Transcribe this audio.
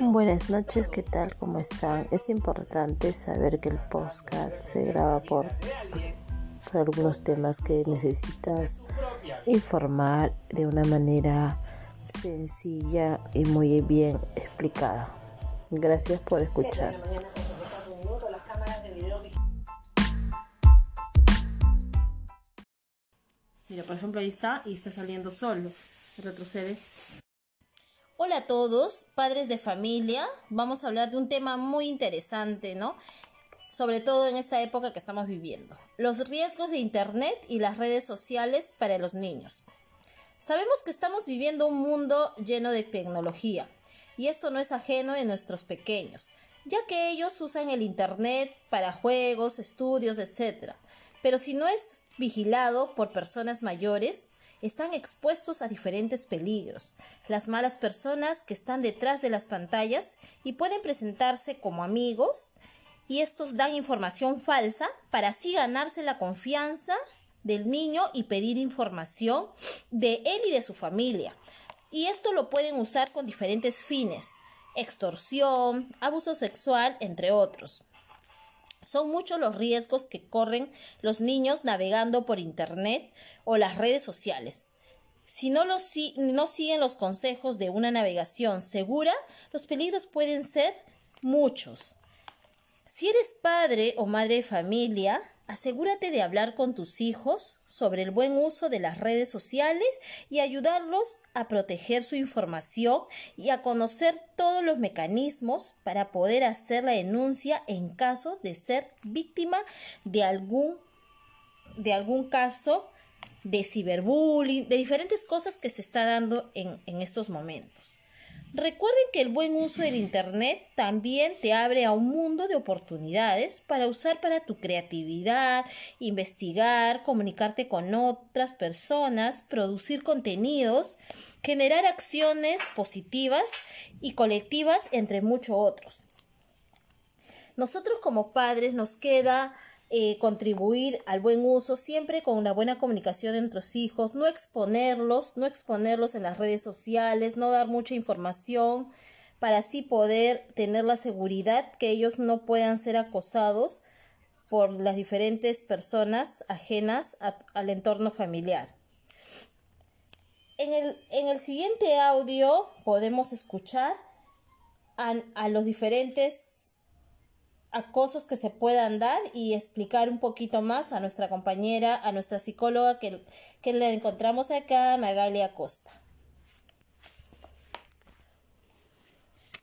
Buenas noches, ¿qué tal? ¿Cómo están? Es importante saber que el podcast se graba por, por algunos temas que necesitas informar de una manera sencilla y muy bien explicada. Gracias por escuchar. Mira, por ejemplo, ahí está y está saliendo solo. Retrocede. Hola a todos, padres de familia. Vamos a hablar de un tema muy interesante, ¿no? Sobre todo en esta época que estamos viviendo. Los riesgos de Internet y las redes sociales para los niños. Sabemos que estamos viviendo un mundo lleno de tecnología y esto no es ajeno en nuestros pequeños, ya que ellos usan el Internet para juegos, estudios, etc. Pero si no es vigilado por personas mayores, están expuestos a diferentes peligros. Las malas personas que están detrás de las pantallas y pueden presentarse como amigos y estos dan información falsa para así ganarse la confianza del niño y pedir información de él y de su familia. Y esto lo pueden usar con diferentes fines, extorsión, abuso sexual, entre otros. Son muchos los riesgos que corren los niños navegando por Internet o las redes sociales. Si no, los, no siguen los consejos de una navegación segura, los peligros pueden ser muchos. Si eres padre o madre de familia, asegúrate de hablar con tus hijos sobre el buen uso de las redes sociales y ayudarlos a proteger su información y a conocer todos los mecanismos para poder hacer la denuncia en caso de ser víctima de algún, de algún caso de ciberbullying, de diferentes cosas que se está dando en, en estos momentos. Recuerden que el buen uso del Internet también te abre a un mundo de oportunidades para usar para tu creatividad, investigar, comunicarte con otras personas, producir contenidos, generar acciones positivas y colectivas, entre muchos otros. Nosotros como padres nos queda eh, contribuir al buen uso, siempre con una buena comunicación entre los hijos, no exponerlos, no exponerlos en las redes sociales, no dar mucha información para así poder tener la seguridad que ellos no puedan ser acosados por las diferentes personas ajenas al entorno familiar. En el, en el, siguiente audio podemos escuchar a, a los diferentes acosos que se puedan dar y explicar un poquito más a nuestra compañera, a nuestra psicóloga que, que encontramos acá, Magalia Costa.